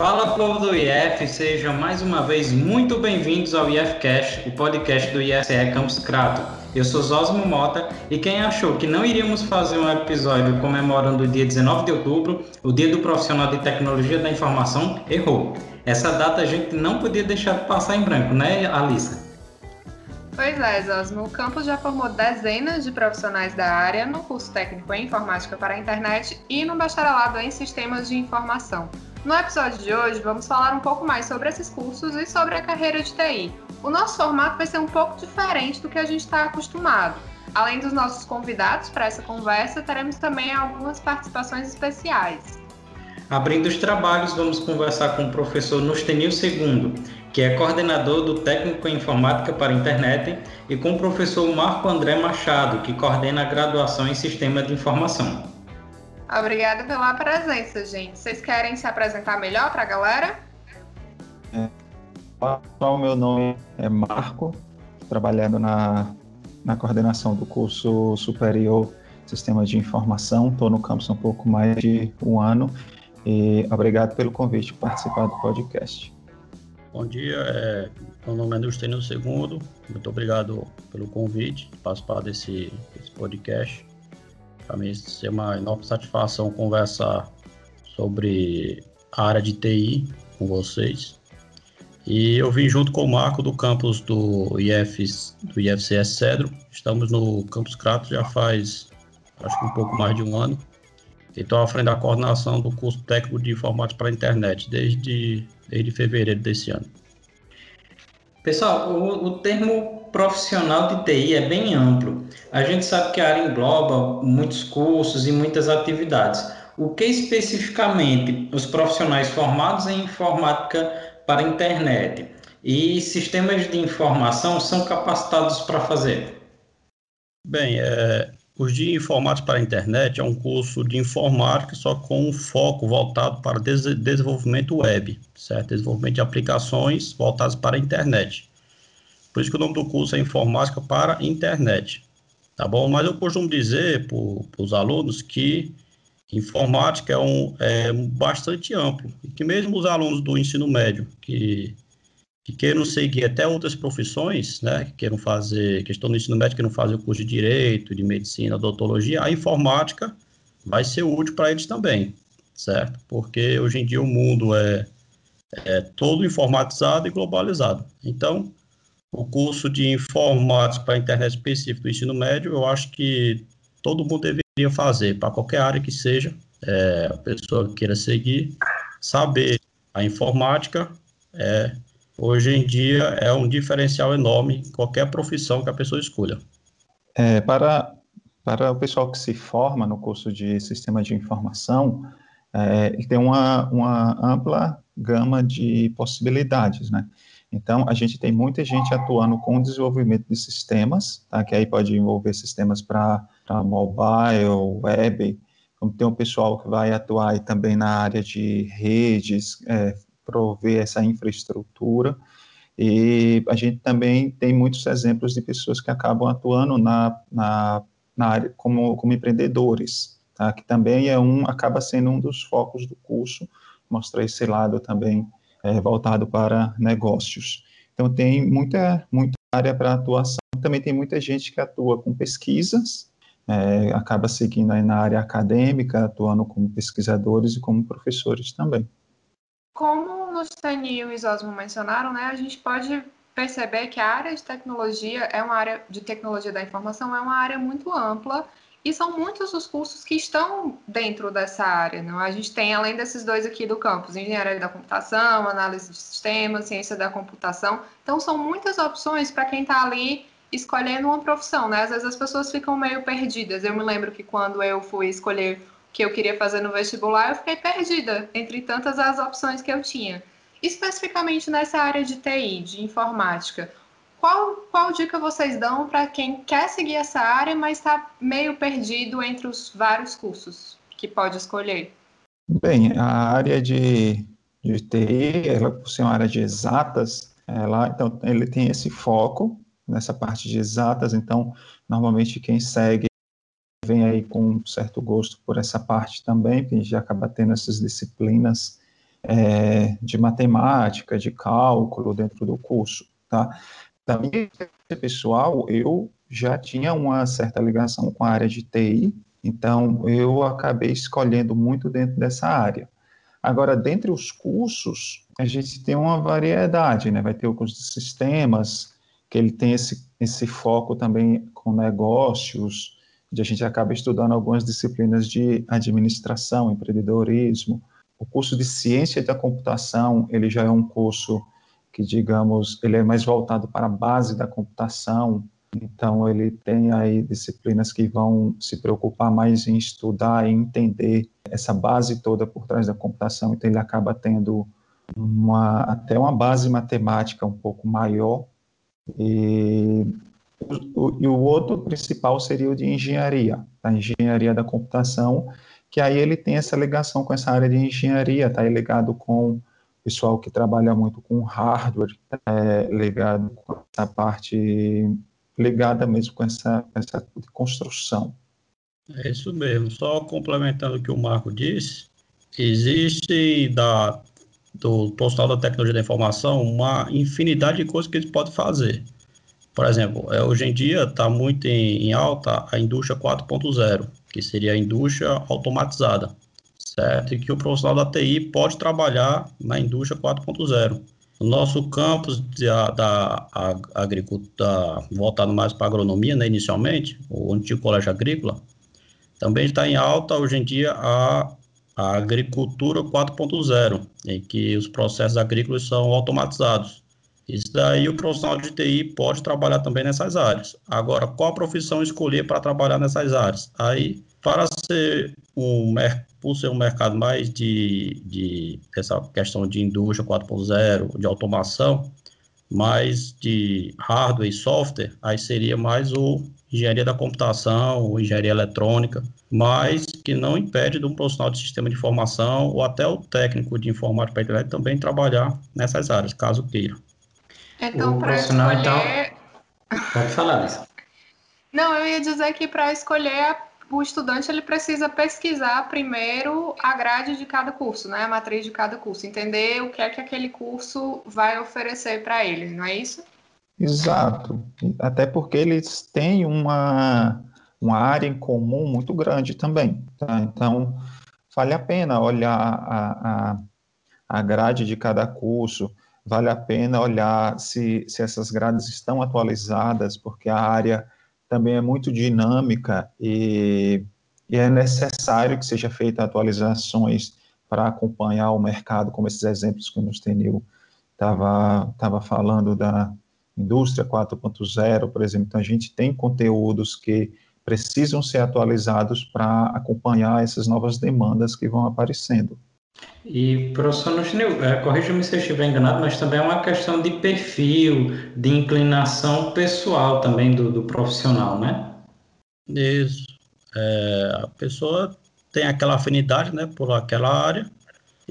Fala povo do IF, sejam mais uma vez muito bem-vindos ao IFCast, o podcast do IFCE Campus Crato. Eu sou Zosmo Mota e quem achou que não iríamos fazer um episódio comemorando o dia 19 de outubro, o dia do profissional de tecnologia da informação, errou. Essa data a gente não podia deixar de passar em branco, né, Alissa? Pois é, Zosmo. O campus já formou dezenas de profissionais da área no curso técnico em informática para a internet e no bacharelado em sistemas de informação. No episódio de hoje, vamos falar um pouco mais sobre esses cursos e sobre a carreira de TI. O nosso formato vai ser um pouco diferente do que a gente está acostumado. Além dos nossos convidados para essa conversa, teremos também algumas participações especiais. Abrindo os trabalhos, vamos conversar com o professor Nustenil II, que é coordenador do Técnico em Informática para a Internet, e com o professor Marco André Machado, que coordena a graduação em Sistema de Informação. Obrigada pela presença, gente. Vocês querem se apresentar melhor para a galera? É, o meu nome é Marco, trabalhando na, na coordenação do curso superior Sistemas de Informação. Estou no campus há um pouco mais de um ano e obrigado pelo convite de participar do podcast. Bom dia, é, meu nome é Justino Segundo. Muito obrigado pelo convite participar desse, desse podcast. Para mim, é uma enorme satisfação conversar sobre a área de TI com vocês. E eu vim junto com o Marco do campus do, IF, do IFCS Cedro. Estamos no campus Crato já faz, acho que um pouco mais de um ano. E estou à frente da coordenação do curso técnico de informática para a internet desde, desde fevereiro desse ano. Pessoal, o, o termo profissional de TI é bem amplo. A gente sabe que a área engloba muitos cursos e muitas atividades. O que especificamente os profissionais formados em informática para a internet e sistemas de informação são capacitados para fazer? Bem, é, os de informática para a internet é um curso de informática só com um foco voltado para des desenvolvimento web, certo? Desenvolvimento de aplicações voltadas para a internet. Por isso que o nome do curso é Informática para Internet. Tá bom? Mas eu costumo dizer para os alunos que informática é, um, é bastante amplo e que mesmo os alunos do ensino médio que, que queiram seguir até outras profissões, né, que queiram fazer, que estão no ensino médio, que não fazem o curso de Direito, de Medicina, Odontologia, a informática vai ser útil para eles também, certo? Porque hoje em dia o mundo é, é todo informatizado e globalizado. Então, o curso de informática para internet específico do ensino médio, eu acho que todo mundo deveria fazer, para qualquer área que seja, é, a pessoa queira seguir, saber a informática, é, hoje em dia é um diferencial enorme qualquer profissão que a pessoa escolha. É, para, para o pessoal que se forma no curso de Sistema de Informação, é, tem uma, uma ampla gama de possibilidades, né? Então, a gente tem muita gente atuando com o desenvolvimento de sistemas, tá? que aí pode envolver sistemas para mobile, web, tem o pessoal que vai atuar também na área de redes, é, prover essa infraestrutura, e a gente também tem muitos exemplos de pessoas que acabam atuando na, na, na área como, como empreendedores, tá? que também é um, acaba sendo um dos focos do curso, mostrar esse lado também é, voltado para negócios. Então, tem muita, muita área para atuação. Também tem muita gente que atua com pesquisas, é, acaba seguindo aí na área acadêmica, atuando como pesquisadores e como professores também. Como o Nustani e o Isosmo mencionaram, né, a gente pode perceber que a área de tecnologia é uma área de tecnologia da informação é uma área muito ampla e são muitos os cursos que estão dentro dessa área. Não? A gente tem, além desses dois aqui do campus, engenharia da computação, análise de sistemas, ciência da computação. Então, são muitas opções para quem está ali escolhendo uma profissão. Né? Às vezes as pessoas ficam meio perdidas. Eu me lembro que quando eu fui escolher o que eu queria fazer no vestibular, eu fiquei perdida entre tantas as opções que eu tinha. Especificamente nessa área de TI, de informática qual, qual dica vocês dão para quem quer seguir essa área, mas está meio perdido entre os vários cursos que pode escolher? Bem, a área de, de TI, ela por ser uma área de exatas, ela, então, ele tem esse foco nessa parte de exatas, então, normalmente quem segue vem aí com um certo gosto por essa parte também, que gente acaba tendo essas disciplinas é, de matemática, de cálculo dentro do curso, tá? Da minha pessoal, eu já tinha uma certa ligação com a área de TI, então eu acabei escolhendo muito dentro dessa área. Agora, dentre os cursos, a gente tem uma variedade, né? Vai ter o curso de sistemas, que ele tem esse, esse foco também com negócios, onde a gente acaba estudando algumas disciplinas de administração, empreendedorismo. O curso de ciência da computação, ele já é um curso que, digamos, ele é mais voltado para a base da computação, então ele tem aí disciplinas que vão se preocupar mais em estudar e entender essa base toda por trás da computação, então ele acaba tendo uma, até uma base matemática um pouco maior, e o, e o outro principal seria o de engenharia, a engenharia da computação, que aí ele tem essa ligação com essa área de engenharia, está ligado com pessoal que trabalha muito com hardware, é, ligado com essa parte ligada mesmo com essa, essa construção. É isso mesmo. Só complementando o que o Marco disse, existe da do profissional da tecnologia da informação uma infinidade de coisas que eles podem fazer. Por exemplo, é, hoje em dia está muito em, em, alta a indústria 4.0, que seria a indústria automatizada, certo? E que o profissional da TI pode trabalhar na indústria 4.0. O nosso campus da, agricultura, voltado mais para a agronomia, né, inicialmente, o antigo colégio agrícola, também está em alta hoje em dia a a agricultura 4.0, em que os processos agrícolas são automatizados. Isso daí o profissional de TI pode trabalhar também nessas áreas. Agora, qual a profissão escolher para trabalhar nessas áreas? Aí, para ser um, por ser um mercado mais de, de essa questão de indústria 4.0, de automação, mais de hardware e software, aí seria mais o engenharia da computação, engenharia eletrônica, mas que não impede de um profissional de sistema de informação ou até o técnico de informática para internet também trabalhar nessas áreas, caso queira. Então, para profissional, escolher... então, pode falar, Lisa. Não, eu ia dizer que para escolher o estudante ele precisa pesquisar primeiro a grade de cada curso, né? A matriz de cada curso, entender o que é que aquele curso vai oferecer para ele, não é isso? Exato. Até porque eles têm uma, uma área em comum muito grande também. Tá? Então, vale a pena olhar a, a, a grade de cada curso, vale a pena olhar se, se essas grades estão atualizadas, porque a área também é muito dinâmica e, e é necessário que seja feita atualizações para acompanhar o mercado, como esses exemplos que o Nustenil estava falando da indústria 4.0, por exemplo. Então, a gente tem conteúdos que precisam ser atualizados para acompanhar essas novas demandas que vão aparecendo. E, professor Nuchinil, é, corrija-me se eu estiver enganado, mas também é uma questão de perfil, de inclinação pessoal também do, do profissional, né? Isso. É, a pessoa tem aquela afinidade né, por aquela área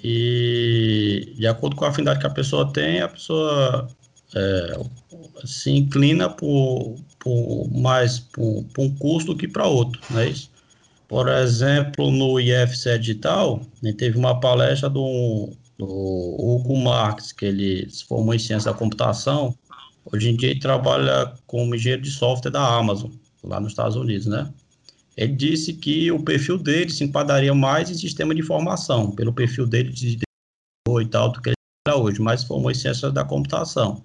e, de acordo com a afinidade que a pessoa tem, a pessoa é, se inclina por, por mais por, por um curso do que para outro, não é isso? Por exemplo, no IFC Digital, né, teve uma palestra do, do Hugo Marques, que ele se formou em ciência da computação. Hoje em dia ele trabalha como engenheiro de software da Amazon, lá nos Estados Unidos, né? Ele disse que o perfil dele se enquadraria mais em sistema de informação, pelo perfil dele de e tal, do que ele trabalha hoje, mas formou em ciência da computação.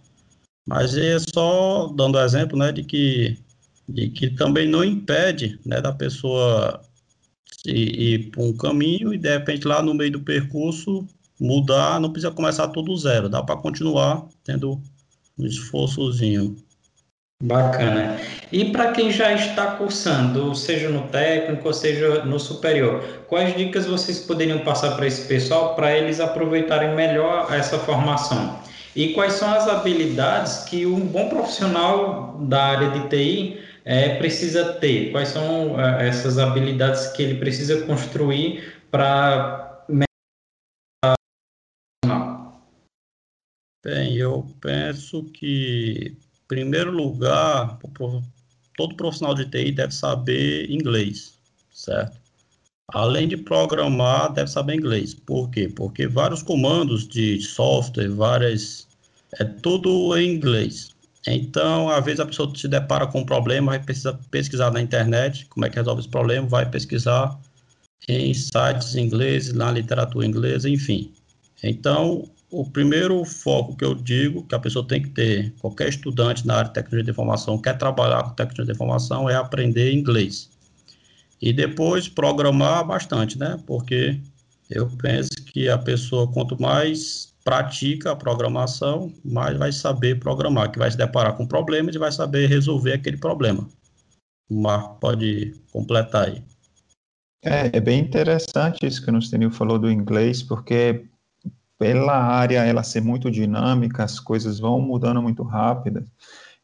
Mas é só dando exemplo, né, de que, de que também não impede, né, da pessoa ir para um caminho e de repente lá no meio do percurso mudar, não precisa começar tudo zero, dá para continuar tendo um esforçozinho. Bacana. E para quem já está cursando, seja no técnico, ou seja no superior, quais dicas vocês poderiam passar para esse pessoal para eles aproveitarem melhor essa formação? E quais são as habilidades que um bom profissional da área de TI é, precisa ter? Quais são é, essas habilidades que ele precisa construir para Bem, eu penso que, em primeiro lugar, todo profissional de TI deve saber inglês, certo? além de programar, deve saber inglês. Por quê? Porque vários comandos de software, várias. É tudo em inglês. Então, às vezes a pessoa se depara com um problema, vai pesquisar na internet como é que resolve esse problema, vai pesquisar em sites ingleses, na literatura inglesa, enfim. Então, o primeiro foco que eu digo que a pessoa tem que ter, qualquer estudante na área de tecnologia de informação quer trabalhar com tecnologia de informação, é aprender inglês. E depois programar bastante, né? Porque eu penso que a pessoa, quanto mais pratica a programação, mais vai saber programar, que vai se deparar com problemas e vai saber resolver aquele problema. O Marco pode completar aí. É, é bem interessante isso que o Nustenil falou do inglês, porque pela área ela ser muito dinâmica, as coisas vão mudando muito rápido,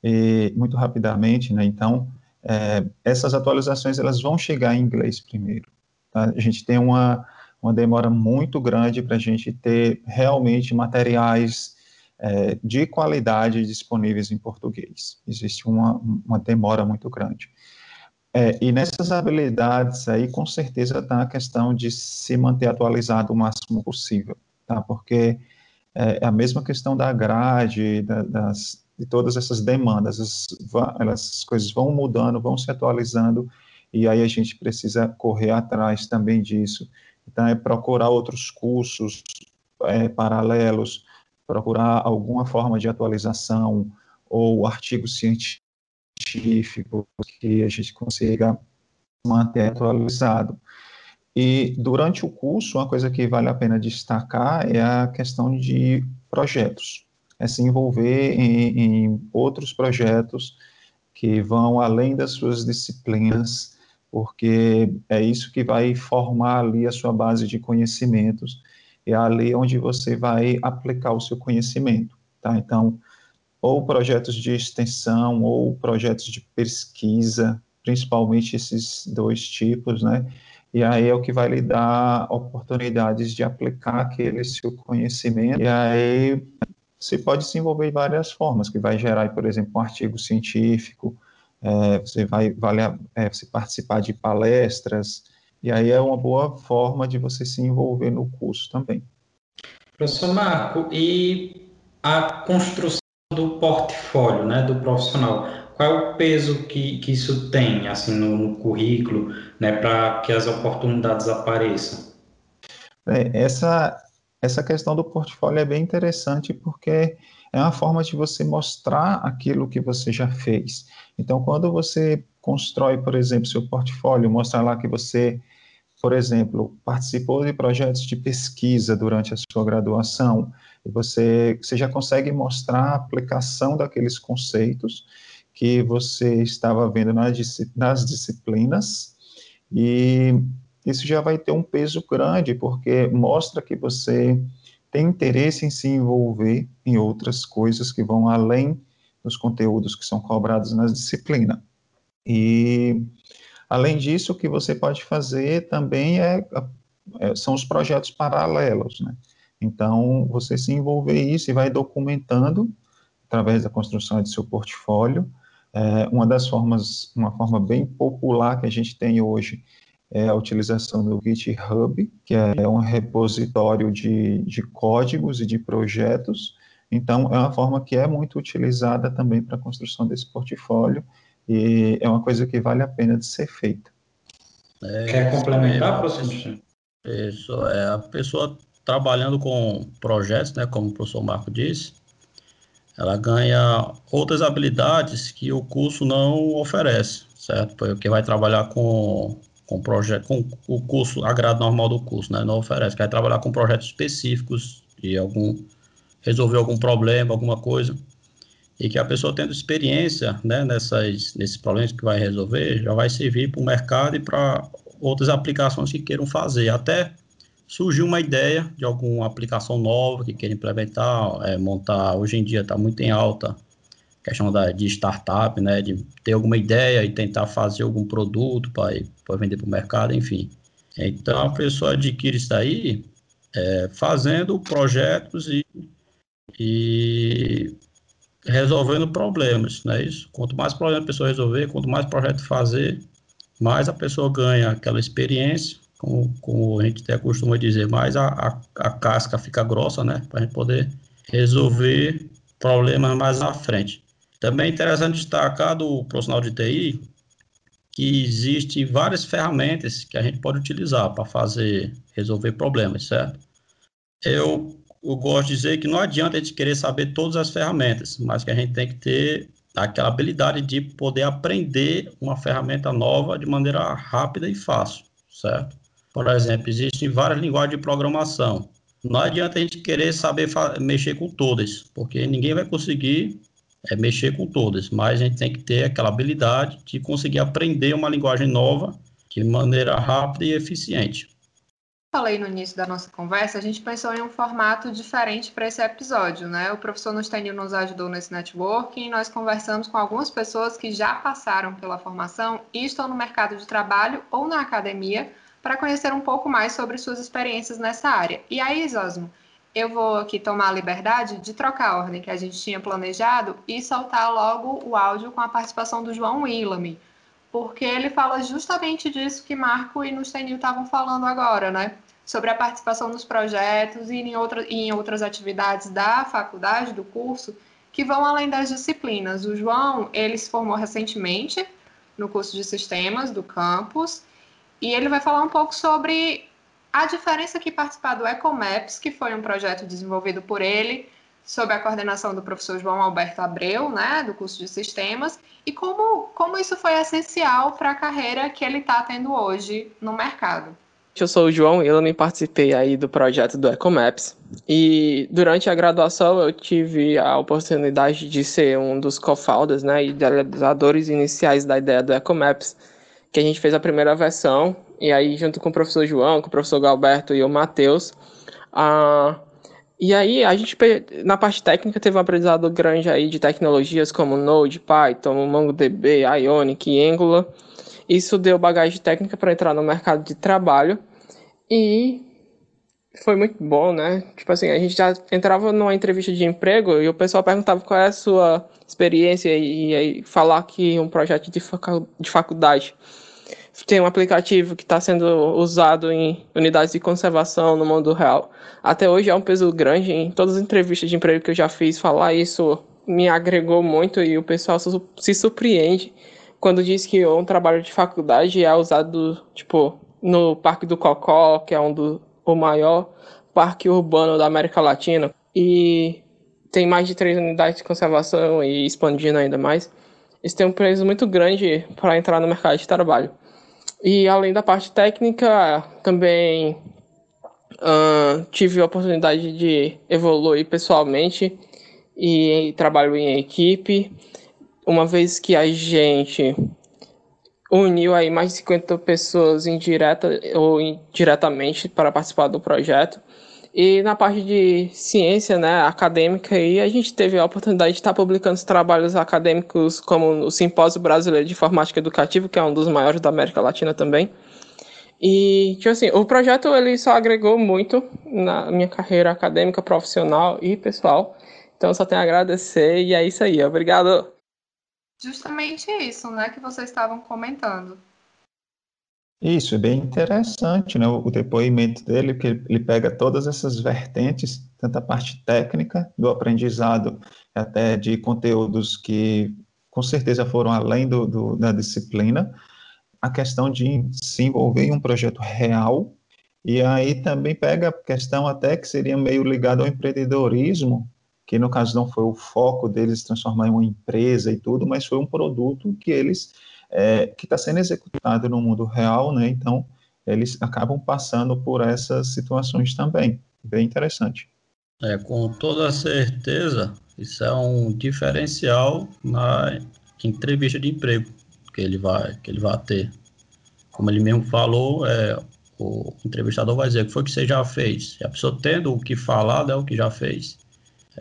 e muito rapidamente, né? Então, é, essas atualizações elas vão chegar em inglês primeiro. Tá? A gente tem uma, uma demora muito grande para a gente ter realmente materiais é, de qualidade disponíveis em português. Existe uma, uma demora muito grande. É, e nessas habilidades aí, com certeza está a questão de se manter atualizado o máximo possível tá? Porque é, é a mesma questão da grade, da, das, de todas essas demandas, as, as coisas vão mudando, vão se atualizando, e aí a gente precisa correr atrás também disso. Então, é procurar outros cursos é, paralelos, procurar alguma forma de atualização ou artigo científico que a gente consiga manter atualizado. E durante o curso, uma coisa que vale a pena destacar é a questão de projetos, é se envolver em, em outros projetos que vão além das suas disciplinas, porque é isso que vai formar ali a sua base de conhecimentos, é ali onde você vai aplicar o seu conhecimento, tá? Então, ou projetos de extensão, ou projetos de pesquisa, principalmente esses dois tipos, né? e aí é o que vai lhe dar oportunidades de aplicar aquele seu conhecimento, e aí você pode se envolver de várias formas, que vai gerar, por exemplo, um artigo científico, é, você vai vale, é, você participar de palestras, e aí é uma boa forma de você se envolver no curso também. Professor Marco, e a construção do portfólio, né, do profissional, qual é o peso que, que isso tem, assim, no, no currículo, né, para que as oportunidades apareçam? É, essa, essa questão do portfólio é bem interessante porque é uma forma de você mostrar aquilo que você já fez. Então, quando você constrói, por exemplo, seu portfólio, mostra lá que você, por exemplo, participou de projetos de pesquisa durante a sua graduação, e você, você já consegue mostrar a aplicação daqueles conceitos que você estava vendo nas, nas disciplinas, e isso já vai ter um peso grande, porque mostra que você tem interesse em se envolver em outras coisas que vão além dos conteúdos que são cobrados na disciplina. E, além disso, o que você pode fazer também é, é, são os projetos paralelos, né? Então, você se envolver isso e vai documentando através da construção de seu portfólio, é, uma das formas, uma forma bem popular que a gente tem hoje é a utilização do GitHub, que é um repositório de, de códigos e de projetos. Então, é uma forma que é muito utilizada também para a construção desse portfólio e é uma coisa que vale a pena de ser feita. É, Quer complementar, professor? Isso, é a pessoa trabalhando com projetos, né, como o professor Marco disse, ela ganha outras habilidades que o curso não oferece, certo? Porque vai trabalhar com com projeto, com o curso, a grade normal do curso, né? Não oferece, vai trabalhar com projetos específicos de algum resolver algum problema, alguma coisa, e que a pessoa tendo experiência, né, nessas nesses problemas que vai resolver, já vai servir para o mercado e para outras aplicações que queiram fazer, até surgiu uma ideia de alguma aplicação nova que queira implementar, é, montar, hoje em dia está muito em alta questão da, de startup, né, de ter alguma ideia e tentar fazer algum produto para vender para o mercado, enfim. Então, a pessoa adquire isso aí é, fazendo projetos e, e resolvendo problemas, não é isso? Quanto mais problema a pessoa resolver, quanto mais projeto fazer, mais a pessoa ganha aquela experiência como, como a gente até costuma dizer, mais a, a, a casca fica grossa, né? Para a gente poder resolver problemas mais à frente. Também é interessante destacar do profissional de TI que existem várias ferramentas que a gente pode utilizar para fazer resolver problemas, certo? Eu, eu gosto de dizer que não adianta a gente querer saber todas as ferramentas, mas que a gente tem que ter aquela habilidade de poder aprender uma ferramenta nova de maneira rápida e fácil, certo? Por exemplo, existem várias linguagens de programação. Não adianta a gente querer saber mexer com todas, porque ninguém vai conseguir é, mexer com todas, mas a gente tem que ter aquela habilidade de conseguir aprender uma linguagem nova de maneira rápida e eficiente falei no início da nossa conversa, a gente pensou em um formato diferente para esse episódio, né? O professor Nustenil nos ajudou nesse networking nós conversamos com algumas pessoas que já passaram pela formação e estão no mercado de trabalho ou na academia para conhecer um pouco mais sobre suas experiências nessa área. E aí, Zosmo, eu vou aqui tomar a liberdade de trocar a ordem que a gente tinha planejado e soltar logo o áudio com a participação do João Willamy, porque ele fala justamente disso que Marco e Nustenil estavam falando agora, né? Sobre a participação nos projetos e em, outra, e em outras atividades da faculdade, do curso, que vão além das disciplinas. O João, ele se formou recentemente no curso de sistemas do campus, e ele vai falar um pouco sobre a diferença que participar do EcoMaps, que foi um projeto desenvolvido por ele, sob a coordenação do professor João Alberto Abreu, né, do curso de sistemas, e como, como isso foi essencial para a carreira que ele está tendo hoje no mercado. Eu sou o João eu me participei aí do projeto do EcoMaps e durante a graduação eu tive a oportunidade de ser um dos co-founders né, e idealizadores iniciais da ideia do EcoMaps, que a gente fez a primeira versão e aí junto com o professor João, com o professor Galberto e o Matheus, a e aí, a gente, na parte técnica, teve um aprendizado grande aí de tecnologias como Node, Python, MongoDB, Ionic, Angular. Isso deu bagagem técnica para entrar no mercado de trabalho e foi muito bom, né? Tipo assim, a gente já entrava numa entrevista de emprego e o pessoal perguntava qual é a sua experiência e, aí falar que um projeto de faculdade tem um aplicativo que está sendo usado em unidades de conservação no mundo real. Até hoje é um peso grande em todas as entrevistas de emprego que eu já fiz. Falar isso me agregou muito e o pessoal se surpreende quando diz que um trabalho de faculdade é usado, tipo, no Parque do Cocó, que é um do o maior parque urbano da América Latina. E tem mais de três unidades de conservação e expandindo ainda mais. Isso tem um peso muito grande para entrar no mercado de trabalho. E além da parte técnica, também uh, tive a oportunidade de evoluir pessoalmente e trabalho em equipe, uma vez que a gente uniu aí mais de 50 pessoas indireta ou indiretamente para participar do projeto. E na parte de ciência, né, acadêmica, aí a gente teve a oportunidade de estar publicando trabalhos acadêmicos como o Simpósio Brasileiro de Informática Educativa, que é um dos maiores da América Latina também. E, tipo assim, o projeto ele só agregou muito na minha carreira acadêmica, profissional e pessoal. Então, só tenho a agradecer e é isso aí. Obrigado. Justamente isso, né, que vocês estavam comentando. Isso, é bem interessante, né? O depoimento dele, que ele pega todas essas vertentes, tanto a parte técnica do aprendizado, até de conteúdos que com certeza foram além do, do, da disciplina, a questão de se envolver em um projeto real, e aí também pega a questão até que seria meio ligado ao empreendedorismo, que no caso não foi o foco deles transformar em uma empresa e tudo, mas foi um produto que eles é, que está sendo executado no mundo real, né? Então, eles acabam passando por essas situações também. Bem interessante. É, com toda certeza, isso é um diferencial na entrevista de emprego que ele vai, que ele vai ter. Como ele mesmo falou, é, o entrevistador vai dizer o que foi que você já fez. E a pessoa tendo o que falar, é o que já fez.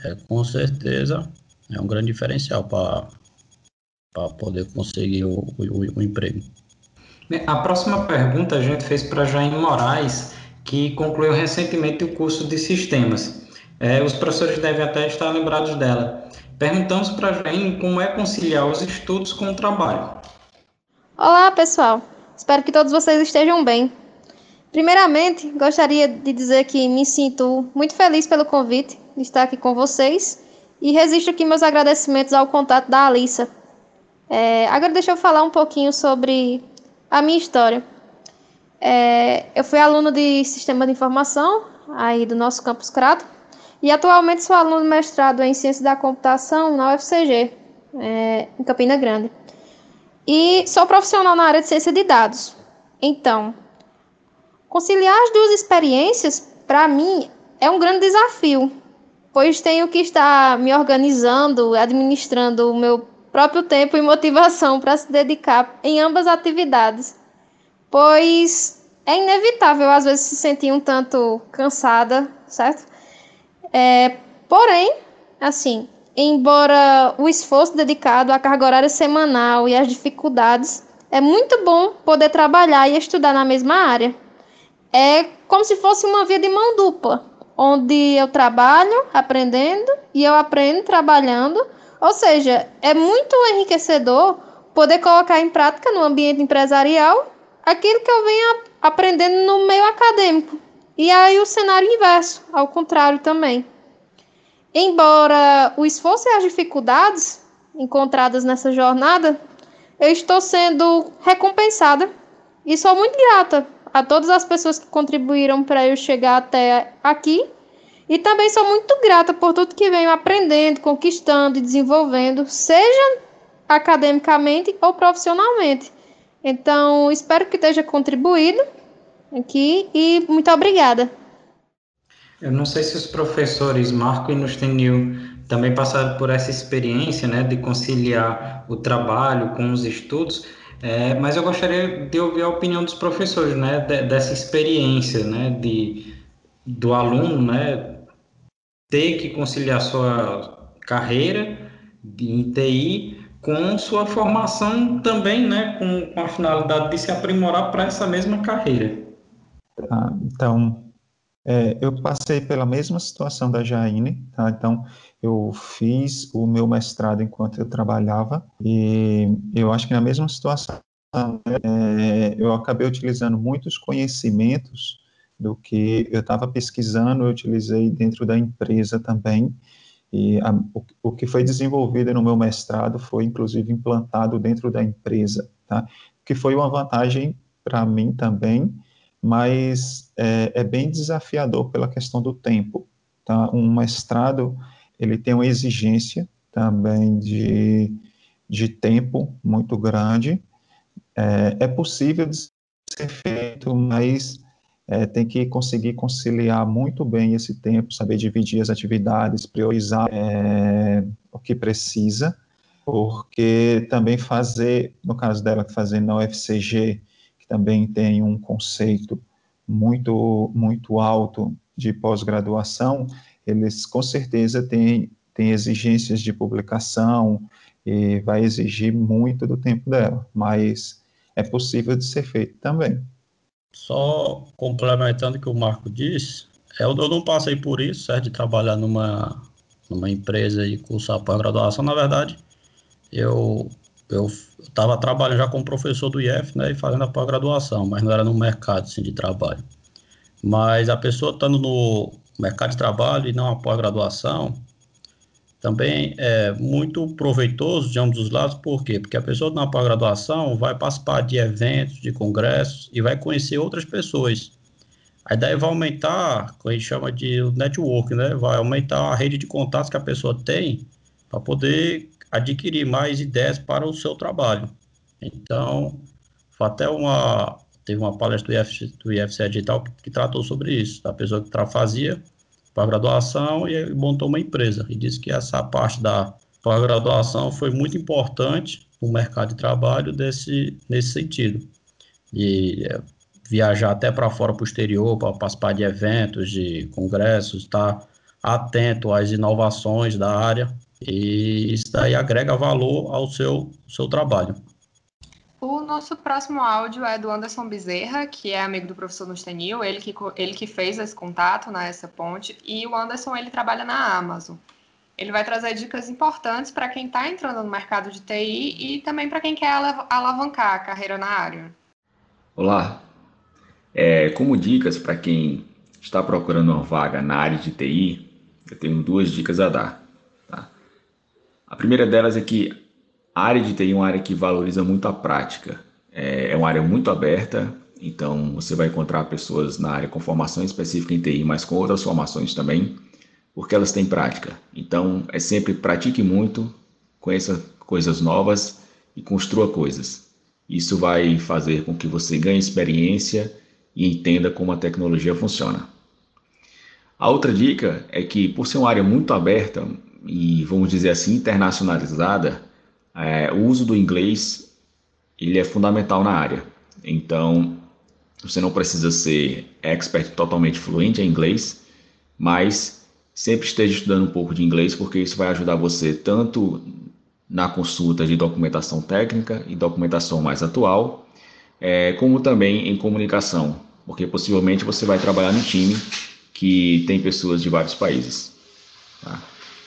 É, com certeza é um grande diferencial para para poder conseguir o, o, o, emprego. A próxima pergunta a gente fez para Jaime Moraes, que concluiu recentemente o curso de sistemas. É, os professores devem até estar lembrados dela. Perguntamos para Jaime como é conciliar os estudos com o trabalho. Olá, pessoal. Espero que todos vocês estejam bem. Primeiramente, gostaria de dizer que me sinto muito feliz pelo convite de estar aqui com vocês e registro aqui meus agradecimentos ao contato da Alissa. É, agora deixa eu falar um pouquinho sobre a minha história. É, eu fui aluno de Sistema de Informação aí do nosso campus Crato e atualmente sou aluno de mestrado em Ciência da Computação na UFCG, é, em Campina Grande. E sou profissional na área de Ciência de Dados. Então, Conciliar as duas experiências, para mim, é um grande desafio, pois tenho que estar me organizando, administrando o meu próprio tempo e motivação para se dedicar em ambas atividades, pois é inevitável às vezes se sentir um tanto cansada, certo? É, porém, assim, embora o esforço dedicado à carga horária semanal e às dificuldades, é muito bom poder trabalhar e estudar na mesma área é como se fosse uma via de mão dupla, onde eu trabalho aprendendo e eu aprendo trabalhando. Ou seja, é muito enriquecedor poder colocar em prática no ambiente empresarial aquilo que eu venho aprendendo no meio acadêmico. E aí o cenário inverso, ao contrário também. Embora o esforço e as dificuldades encontradas nessa jornada, eu estou sendo recompensada e sou muito grata a todas as pessoas que contribuíram para eu chegar até aqui. E também sou muito grata por tudo que venho aprendendo, conquistando e desenvolvendo, seja academicamente ou profissionalmente. Então, espero que esteja contribuído aqui e muito obrigada. Eu não sei se os professores Marco e Nustenil também passaram por essa experiência, né, de conciliar o trabalho com os estudos, é, mas eu gostaria de ouvir a opinião dos professores, né, de, dessa experiência, né, de, do aluno, né, ter que conciliar sua carreira em TI com sua formação também, né, com, com a finalidade de se aprimorar para essa mesma carreira. Ah, então, é, eu passei pela mesma situação da Jaine, tá? Então, eu fiz o meu mestrado enquanto eu trabalhava e eu acho que na mesma situação é, eu acabei utilizando muitos conhecimentos do que eu estava pesquisando, eu utilizei dentro da empresa também, e a, o, o, que foi desenvolvido no meu mestrado foi, inclusive, implantado dentro da empresa, tá? Que foi uma vantagem para mim também, mas é, é, bem desafiador pela questão do tempo, tá? Um mestrado, ele tem uma exigência também de, de tempo muito grande, é, é possível ser feito, mas é, tem que conseguir conciliar muito bem esse tempo, saber dividir as atividades, priorizar é, o que precisa, porque também fazer, no caso dela, fazer na UFCG, que também tem um conceito muito, muito alto de pós-graduação, eles com certeza têm, têm exigências de publicação e vai exigir muito do tempo dela, mas é possível de ser feito também. Só complementando o que o Marco disse, eu, eu não passei por isso, certo, de trabalhar numa, numa empresa e cursar pós-graduação, na verdade, eu eu estava trabalhando já como professor do IF, né, e fazendo a pós-graduação, mas não era no mercado, assim, de trabalho. Mas a pessoa estando no mercado de trabalho e não a pós-graduação, também é muito proveitoso de ambos os lados, por quê? Porque a pessoa na pós-graduação vai participar de eventos, de congressos e vai conhecer outras pessoas. A ideia vai aumentar, que a gente chama de network, né? Vai aumentar a rede de contatos que a pessoa tem para poder adquirir mais ideias para o seu trabalho. Então, foi até uma teve uma palestra do, IFC, do IFC Digital que, que tratou sobre isso, da pessoa que fazia pós-graduação e montou uma empresa. E disse que essa parte da pós-graduação foi muito importante para o mercado de trabalho desse, nesse sentido. E é, viajar até para fora, para o exterior, para participar de eventos, de congressos, estar atento às inovações da área, e isso daí agrega valor ao seu, seu trabalho. O nosso próximo áudio é do Anderson Bezerra, que é amigo do professor Nustenil, ele que, ele que fez esse contato, né, essa ponte, e o Anderson ele trabalha na Amazon. Ele vai trazer dicas importantes para quem está entrando no mercado de TI e também para quem quer alavancar a carreira na área. Olá, É, como dicas para quem está procurando uma vaga na área de TI, eu tenho duas dicas a dar. Tá? A primeira delas é que a área de TI é uma área que valoriza muito a prática. É, é uma área muito aberta, então você vai encontrar pessoas na área com formação específica em TI, mas com outras formações também, porque elas têm prática. Então é sempre pratique muito, conheça coisas novas e construa coisas. Isso vai fazer com que você ganhe experiência e entenda como a tecnologia funciona. A outra dica é que, por ser uma área muito aberta e, vamos dizer assim, internacionalizada, é, o uso do inglês ele é fundamental na área. Então, você não precisa ser expert totalmente fluente em inglês, mas sempre esteja estudando um pouco de inglês, porque isso vai ajudar você tanto na consulta de documentação técnica e documentação mais atual, é, como também em comunicação, porque possivelmente você vai trabalhar no time que tem pessoas de vários países. Tá?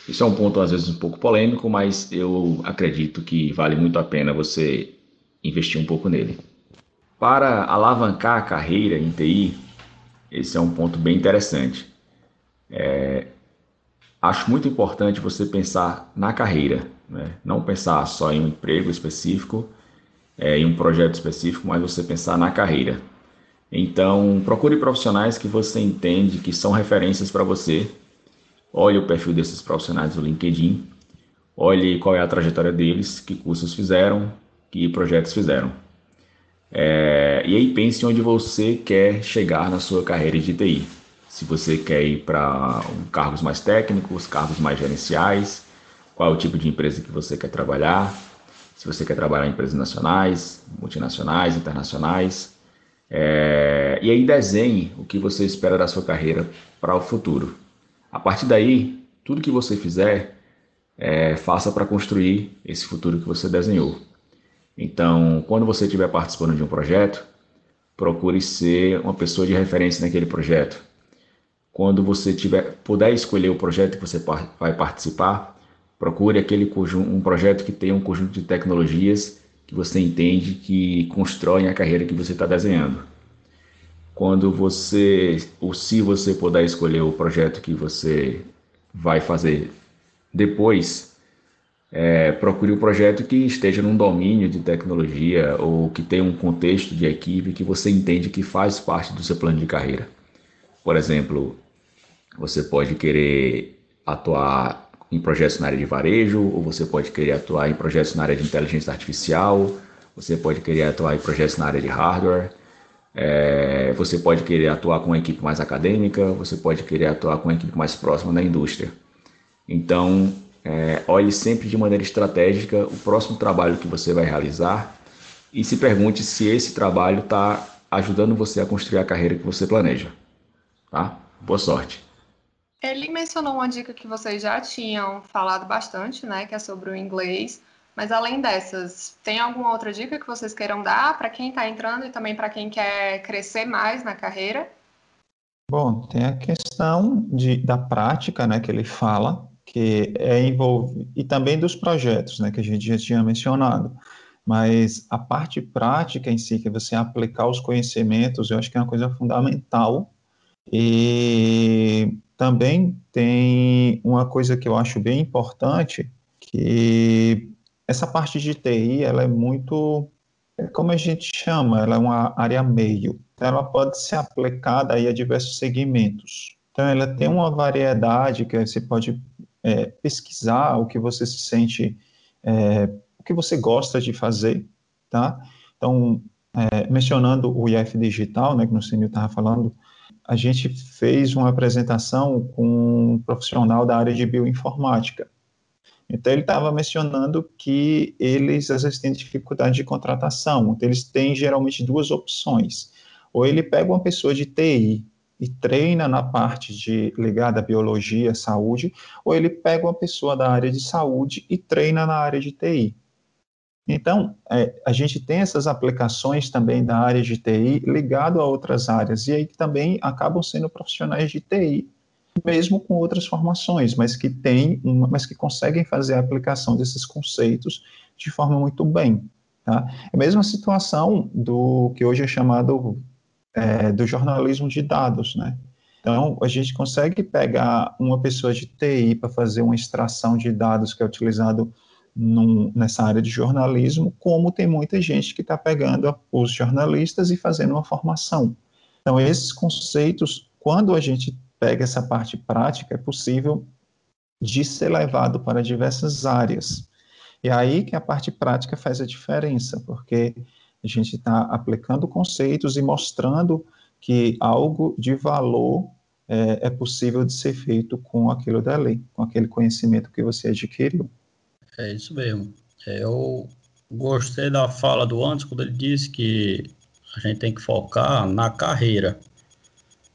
Isso é um ponto às vezes um pouco polêmico, mas eu acredito que vale muito a pena você investir um pouco nele. Para alavancar a carreira em TI, esse é um ponto bem interessante. É, acho muito importante você pensar na carreira, né? não pensar só em um emprego específico, é, em um projeto específico, mas você pensar na carreira. Então, procure profissionais que você entende que são referências para você. Olhe o perfil desses profissionais do LinkedIn. Olhe qual é a trajetória deles, que cursos fizeram, que projetos fizeram. É, e aí pense onde você quer chegar na sua carreira de TI. Se você quer ir para cargos mais técnicos, cargos mais gerenciais, qual é o tipo de empresa que você quer trabalhar, se você quer trabalhar em empresas nacionais, multinacionais, internacionais. É, e aí desenhe o que você espera da sua carreira para o futuro. A partir daí, tudo que você fizer, é, faça para construir esse futuro que você desenhou. Então, quando você estiver participando de um projeto, procure ser uma pessoa de referência naquele projeto. Quando você tiver, puder escolher o projeto que você vai participar, procure aquele um projeto que tenha um conjunto de tecnologias que você entende que constroem a carreira que você está desenhando. Quando você, ou se você puder escolher o projeto que você vai fazer depois, é, procure um projeto que esteja num domínio de tecnologia ou que tenha um contexto de equipe que você entende que faz parte do seu plano de carreira. Por exemplo, você pode querer atuar em projetos na área de varejo, ou você pode querer atuar em projetos na área de inteligência artificial, você pode querer atuar em projetos na área de hardware, é, você pode querer atuar com uma equipe mais acadêmica, você pode querer atuar com uma equipe mais próxima da indústria. Então, é, olhe sempre de maneira estratégica o próximo trabalho que você vai realizar e se pergunte se esse trabalho está ajudando você a construir a carreira que você planeja. Tá? Boa sorte! Ele mencionou uma dica que vocês já tinham falado bastante, né, que é sobre o inglês. Mas além dessas, tem alguma outra dica que vocês queiram dar para quem está entrando e também para quem quer crescer mais na carreira? Bom, tem a questão de, da prática, né, que ele fala, que é envolve e também dos projetos, né, que a gente já tinha mencionado. Mas a parte prática em si, que é você aplicar os conhecimentos, eu acho que é uma coisa fundamental. E também tem uma coisa que eu acho bem importante, que essa parte de TI, ela é muito, é como a gente chama, ela é uma área meio. Então, ela pode ser aplicada aí a diversos segmentos. Então, ela tem uma variedade que você pode é, pesquisar o que você se sente, é, o que você gosta de fazer, tá? Então, é, mencionando o IF Digital, né, que o Senhor estava falando, a gente fez uma apresentação com um profissional da área de bioinformática. Então, ele estava mencionando que eles, às vezes, têm dificuldade de contratação. Então, eles têm, geralmente, duas opções. Ou ele pega uma pessoa de TI e treina na parte de ligada à biologia, saúde, ou ele pega uma pessoa da área de saúde e treina na área de TI. Então, é, a gente tem essas aplicações também da área de TI ligado a outras áreas, e aí também acabam sendo profissionais de TI, mesmo com outras formações, mas que têm uma, mas que conseguem fazer a aplicação desses conceitos de forma muito bem. Tá? É a mesma situação do que hoje é chamado é, do jornalismo de dados, né? Então, a gente consegue pegar uma pessoa de TI para fazer uma extração de dados que é utilizado num, nessa área de jornalismo, como tem muita gente que está pegando os jornalistas e fazendo uma formação. Então, esses conceitos, quando a gente pega essa parte prática, é possível de ser levado para diversas áreas. E aí que a parte prática faz a diferença, porque a gente está aplicando conceitos e mostrando que algo de valor é, é, possível de ser feito com aquilo da lei, com aquele conhecimento que você adquiriu. É isso mesmo. Eu gostei da fala do Anderson quando ele disse que a gente tem que focar na carreira,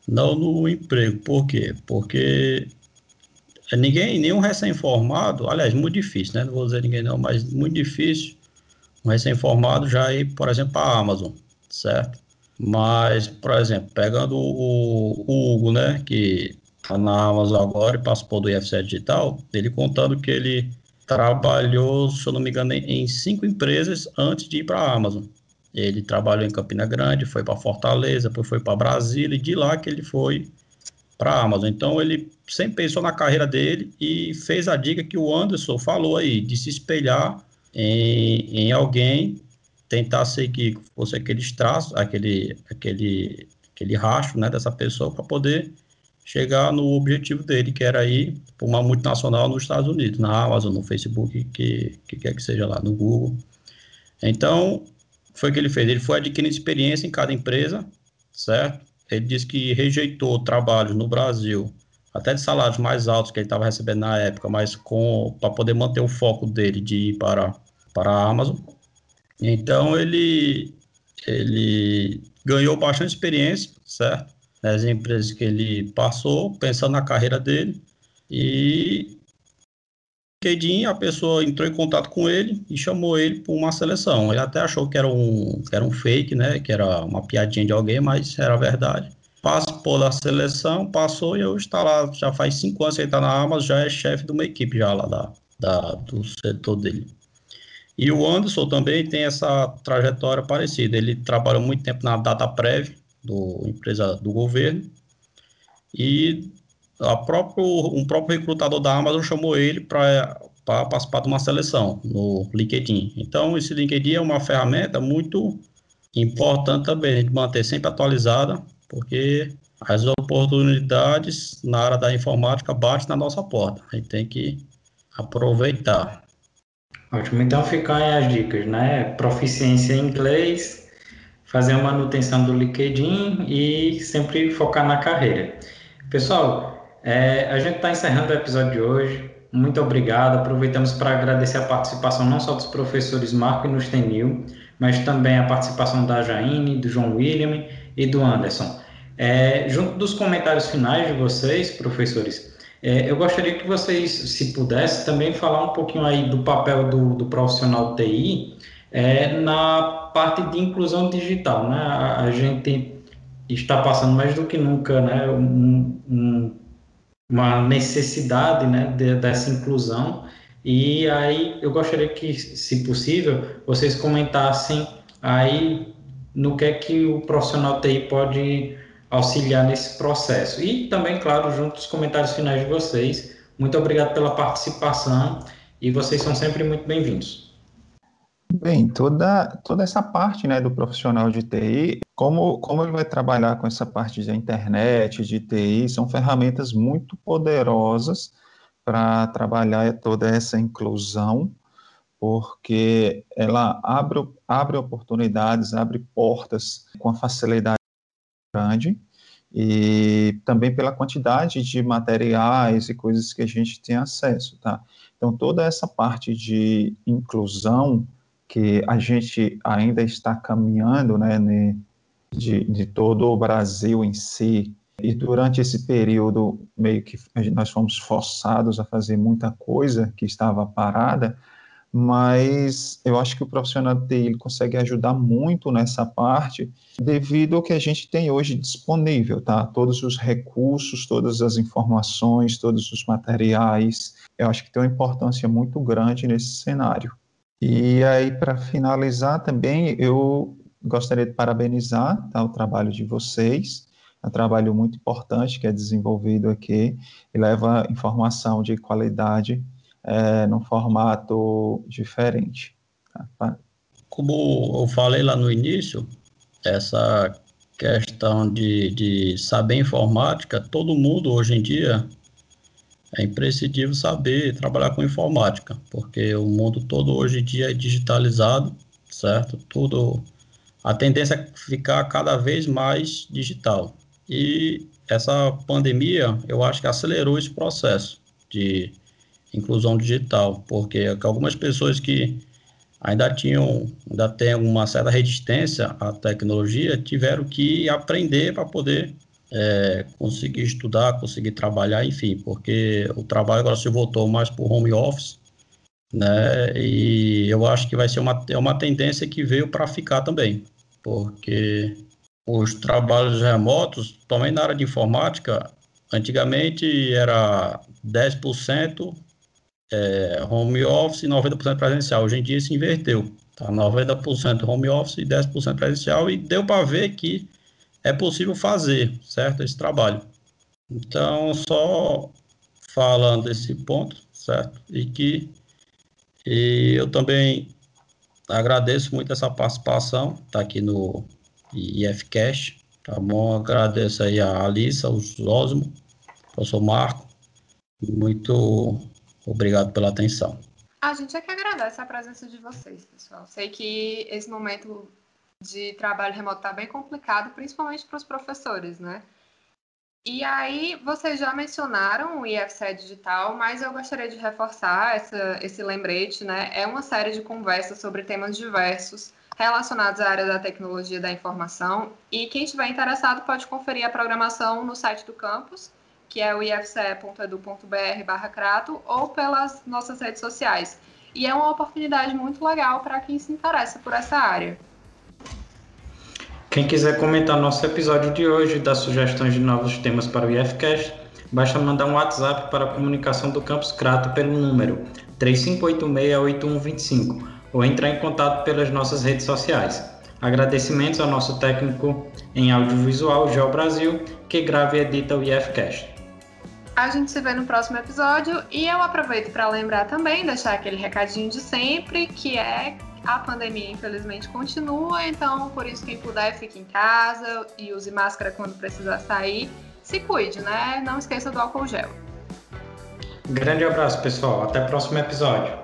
não no emprego. Por quê? Porque ninguém, nenhum recém-formado, aliás, muito difícil, né? Não vou dizer ninguém não, mas muito difícil um recém-formado já ir, por exemplo, para a Amazon, certo? Mas, por exemplo, pegando o, o Hugo, né, que está na Amazon agora e participou do IFC Digital, ele contando que ele trabalhou, se eu não me engano, em cinco empresas antes de ir para a Amazon. Ele trabalhou em Campina Grande, foi para Fortaleza, depois foi para Brasília, e de lá que ele foi para a Amazon. Então, ele sempre pensou na carreira dele e fez a dica que o Anderson falou aí, de se espelhar em, em alguém, tentar seguir fosse aqueles traços, aquele, aquele, aquele rastro né, dessa pessoa para poder chegar no objetivo dele, que era ir para uma multinacional nos Estados Unidos, na Amazon, no Facebook, que, que quer que seja lá, no Google. Então, foi que ele fez. Ele foi adquirindo experiência em cada empresa, certo? Ele disse que rejeitou trabalhos no Brasil até de salários mais altos que ele estava recebendo na época, mas com para poder manter o foco dele de ir para, para a Amazon. Então ele ele ganhou bastante experiência, certo? Nas empresas que ele passou, pensando na carreira dele. E LinkedIn, a pessoa entrou em contato com ele e chamou ele para uma seleção. Ele até achou que era um, que era um fake, né? Que era uma piadinha de alguém, mas era verdade participou da seleção, passou e hoje está lá, já faz cinco anos que ele está na Amazon, já é chefe de uma equipe já lá da, da, do setor dele. E o Anderson também tem essa trajetória parecida. Ele trabalhou muito tempo na DataPrev, do empresa do governo, e a próprio, um próprio recrutador da Amazon chamou ele para participar de uma seleção no LinkedIn. Então, esse LinkedIn é uma ferramenta muito importante também, de manter sempre atualizada porque as oportunidades na área da informática batem na nossa porta. A gente tem que aproveitar. Ótimo, então ficam aí as dicas, né? Proficiência em inglês, fazer a manutenção do LinkedIn e sempre focar na carreira. Pessoal, é, a gente está encerrando o episódio de hoje. Muito obrigado. Aproveitamos para agradecer a participação não só dos professores Marco e Nustenil, mas também a participação da Jaine, do João William e do Anderson. É, junto dos comentários finais de vocês, professores, é, eu gostaria que vocês, se pudessem, também falar um pouquinho aí do papel do, do profissional TI é, na parte de inclusão digital, né? A, gente está passando mais do que nunca, né? Um, um, uma necessidade, né, de, dessa inclusão. E aí eu gostaria que, se possível, vocês comentassem aí no que é que o profissional TI pode auxiliar nesse processo. E também, claro, junto dos comentários finais de vocês. Muito obrigado pela participação e vocês são sempre muito bem-vindos. Bem, toda, toda essa parte né, do profissional de TI, como, como ele vai trabalhar com essa parte da internet, de TI, são ferramentas muito poderosas para trabalhar toda essa inclusão porque ela abre, abre oportunidades, abre portas com a facilidade grande e também pela quantidade de materiais e coisas que a gente tem acesso, tá? Então, toda essa parte de inclusão que a gente ainda está caminhando, né, de, de todo o Brasil em si, e durante esse período, meio que nós fomos forçados a fazer muita coisa que estava parada, mas eu acho que o profissional TI consegue ajudar muito nessa parte, devido ao que a gente tem hoje disponível, tá? Todos os recursos, todas as informações, todos os materiais, eu acho que tem uma importância muito grande nesse cenário. E aí, para finalizar também, eu gostaria de parabenizar tá, o trabalho de vocês, é um trabalho muito importante que é desenvolvido aqui e leva informação de qualidade é, num formato diferente. Tá? Como eu falei lá no início, essa questão de, de saber informática, todo mundo hoje em dia é imprescindível saber trabalhar com informática, porque o mundo todo hoje em dia é digitalizado, certo? Tudo a tendência é ficar cada vez mais digital. E essa pandemia, eu acho que acelerou esse processo de inclusão digital, porque algumas pessoas que ainda tinham, ainda têm uma certa resistência à tecnologia, tiveram que aprender para poder é, conseguir estudar, conseguir trabalhar, enfim, porque o trabalho agora se voltou mais para o home office, né? E eu acho que vai ser uma, é uma tendência que veio para ficar também, porque os trabalhos remotos, também na área de informática, antigamente era 10% é, home office e 90% presencial. Hoje em dia se inverteu. Tá 90% home office e 10% presencial e deu para ver que é possível fazer, certo? Esse trabalho. Então, só falando desse ponto, certo? E que e eu também agradeço muito essa participação, tá aqui no IFCast, tá bom? Agradeço aí a Alissa, o Osmo, o professor Marco, muito obrigado pela atenção. A gente é que agradece a presença de vocês, pessoal. Sei que esse momento de trabalho remoto está bem complicado, principalmente para os professores, né? E aí, vocês já mencionaram o IFCE Digital, mas eu gostaria de reforçar essa, esse lembrete, né? É uma série de conversas sobre temas diversos relacionados à área da tecnologia da informação. E quem estiver interessado pode conferir a programação no site do campus, que é o ifce.edu.br crato, ou pelas nossas redes sociais. E é uma oportunidade muito legal para quem se interessa por essa área. Quem quiser comentar nosso episódio de hoje e dar sugestões de novos temas para o IFCast, basta mandar um WhatsApp para a comunicação do Campus Crato pelo número 35868125 ou entrar em contato pelas nossas redes sociais. Agradecimentos ao nosso técnico em audiovisual, Geo Brasil, que grava e edita o IFCast. A gente se vê no próximo episódio e eu aproveito para lembrar também, deixar aquele recadinho de sempre, que é a pandemia, infelizmente, continua, então por isso quem puder fique em casa e use máscara quando precisar sair. Se cuide, né? Não esqueça do álcool gel. Grande abraço, pessoal. Até o próximo episódio.